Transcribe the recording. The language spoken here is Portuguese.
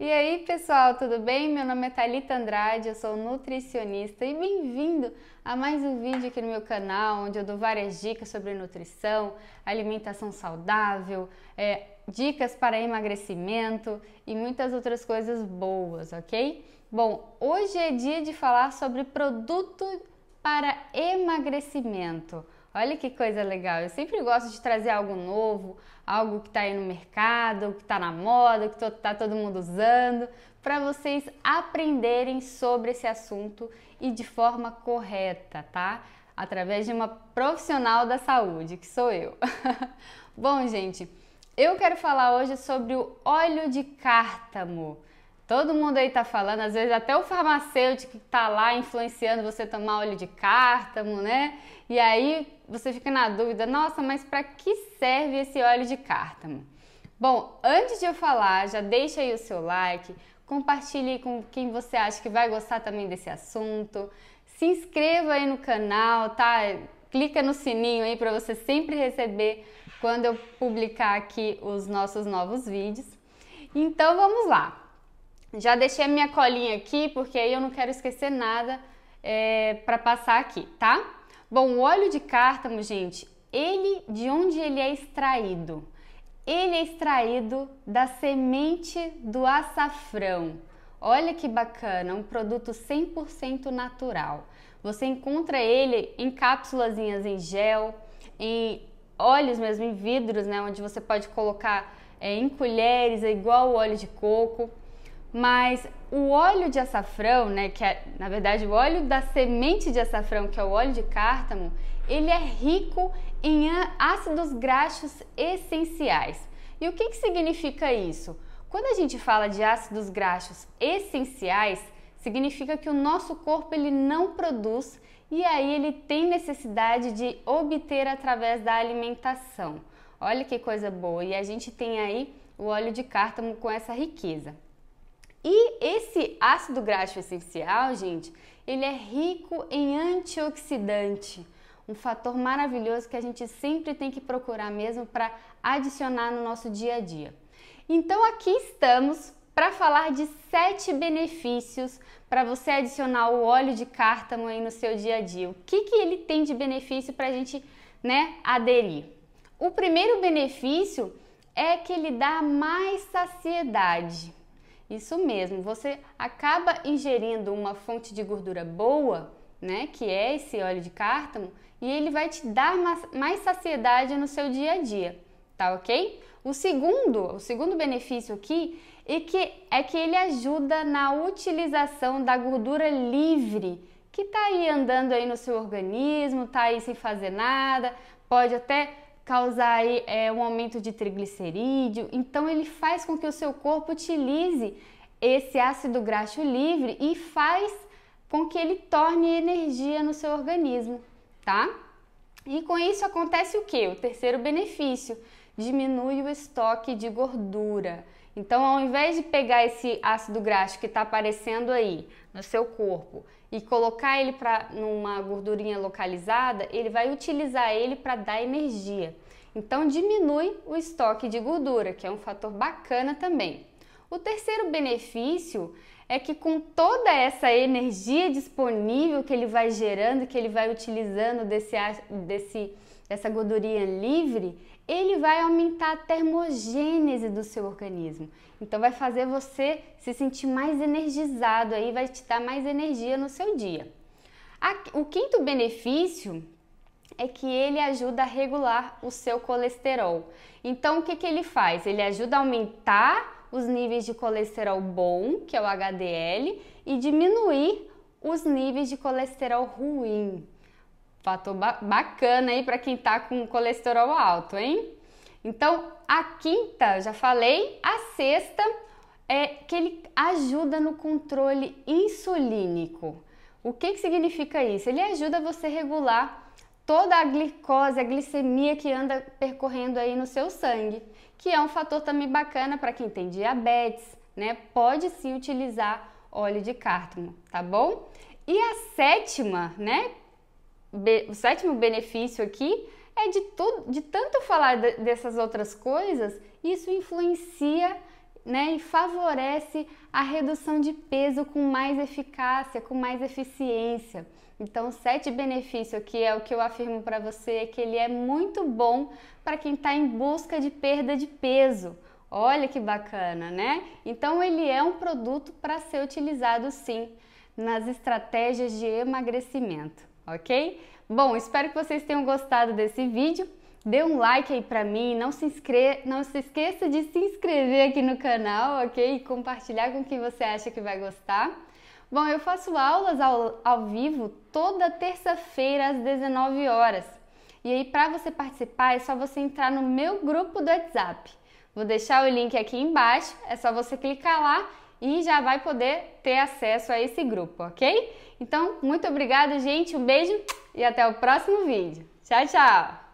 E aí, pessoal, tudo bem? Meu nome é Thalita Andrade, eu sou nutricionista e bem-vindo a mais um vídeo aqui no meu canal, onde eu dou várias dicas sobre nutrição, alimentação saudável, é, dicas para emagrecimento e muitas outras coisas boas, ok? Bom, hoje é dia de falar sobre produto para emagrecimento. Olha que coisa legal! Eu sempre gosto de trazer algo novo, algo que está aí no mercado, que está na moda, que está todo mundo usando, para vocês aprenderem sobre esse assunto e de forma correta, tá? Através de uma profissional da saúde, que sou eu. Bom, gente, eu quero falar hoje sobre o óleo de cártamo. Todo mundo aí tá falando, às vezes até o farmacêutico que tá lá influenciando você tomar óleo de cártamo, né? E aí você fica na dúvida, nossa, mas para que serve esse óleo de cártamo? Bom, antes de eu falar, já deixa aí o seu like, compartilhe com quem você acha que vai gostar também desse assunto. Se inscreva aí no canal, tá? Clica no sininho aí para você sempre receber quando eu publicar aqui os nossos novos vídeos. Então vamos lá. Já deixei a minha colinha aqui, porque aí eu não quero esquecer nada é, para passar aqui, tá? Bom, o óleo de cártamo, gente, ele, de onde ele é extraído? Ele é extraído da semente do açafrão. Olha que bacana, um produto 100% natural. Você encontra ele em cápsulas em gel, em óleos mesmo, em vidros, né, onde você pode colocar é, em colheres, é igual o óleo de coco. Mas o óleo de açafrão, né, que é na verdade o óleo da semente de açafrão, que é o óleo de cártamo, ele é rico em ácidos graxos essenciais. E o que, que significa isso? Quando a gente fala de ácidos graxos essenciais, significa que o nosso corpo ele não produz e aí ele tem necessidade de obter através da alimentação. Olha que coisa boa! E a gente tem aí o óleo de cártamo com essa riqueza. E esse ácido graxo essencial, gente, ele é rico em antioxidante, um fator maravilhoso que a gente sempre tem que procurar mesmo para adicionar no nosso dia a dia. Então aqui estamos para falar de sete benefícios para você adicionar o óleo de cártamo aí no seu dia a dia. O que, que ele tem de benefício para a gente né, aderir? O primeiro benefício é que ele dá mais saciedade. Isso mesmo, você acaba ingerindo uma fonte de gordura boa, né, que é esse óleo de cártamo, e ele vai te dar mais saciedade no seu dia a dia, tá ok? O segundo, o segundo benefício aqui é que, é que ele ajuda na utilização da gordura livre que tá aí andando aí no seu organismo, tá aí sem fazer nada, pode até causar aí, é, um aumento de triglicerídeo. Então ele faz com que o seu corpo utilize esse ácido graxo livre e faz com que ele torne energia no seu organismo, tá? E com isso acontece o que? O terceiro benefício, diminui o estoque de gordura. Então, ao invés de pegar esse ácido graxo que está aparecendo aí no seu corpo e colocar ele para numa gordurinha localizada, ele vai utilizar ele para dar energia. Então, diminui o estoque de gordura, que é um fator bacana também. O terceiro benefício é que com toda essa energia disponível que ele vai gerando, que ele vai utilizando desse, desse, dessa gordurinha livre, ele vai aumentar a termogênese do seu organismo. Então vai fazer você se sentir mais energizado aí, vai te dar mais energia no seu dia. O quinto benefício é que ele ajuda a regular o seu colesterol. Então o que, que ele faz? Ele ajuda a aumentar os níveis de colesterol bom, que é o HDL, e diminuir os níveis de colesterol ruim. Fator ba bacana aí para quem tá com colesterol alto, hein? Então, a quinta, já falei, a sexta é que ele ajuda no controle insulínico. O que, que significa isso? Ele ajuda você a regular toda a glicose, a glicemia que anda percorrendo aí no seu sangue, que é um fator também bacana para quem tem diabetes, né? Pode sim utilizar óleo de cártamo, tá bom? E a sétima, né, o sétimo benefício aqui é de, tudo, de tanto falar de, dessas outras coisas, isso influencia né, e favorece a redução de peso com mais eficácia, com mais eficiência. Então, sete benefícios aqui é o que eu afirmo para você é que ele é muito bom para quem está em busca de perda de peso. Olha que bacana, né? Então, ele é um produto para ser utilizado sim nas estratégias de emagrecimento, ok? Bom, espero que vocês tenham gostado desse vídeo. Dê um like aí pra mim, não se, inscre... não se esqueça de se inscrever aqui no canal, ok? E compartilhar com quem você acha que vai gostar. Bom, eu faço aulas ao, ao vivo toda terça-feira às 19 horas. E aí, para você participar, é só você entrar no meu grupo do WhatsApp. Vou deixar o link aqui embaixo, é só você clicar lá e já vai poder ter acesso a esse grupo, ok? Então, muito obrigada, gente, um beijo e até o próximo vídeo. Tchau, tchau!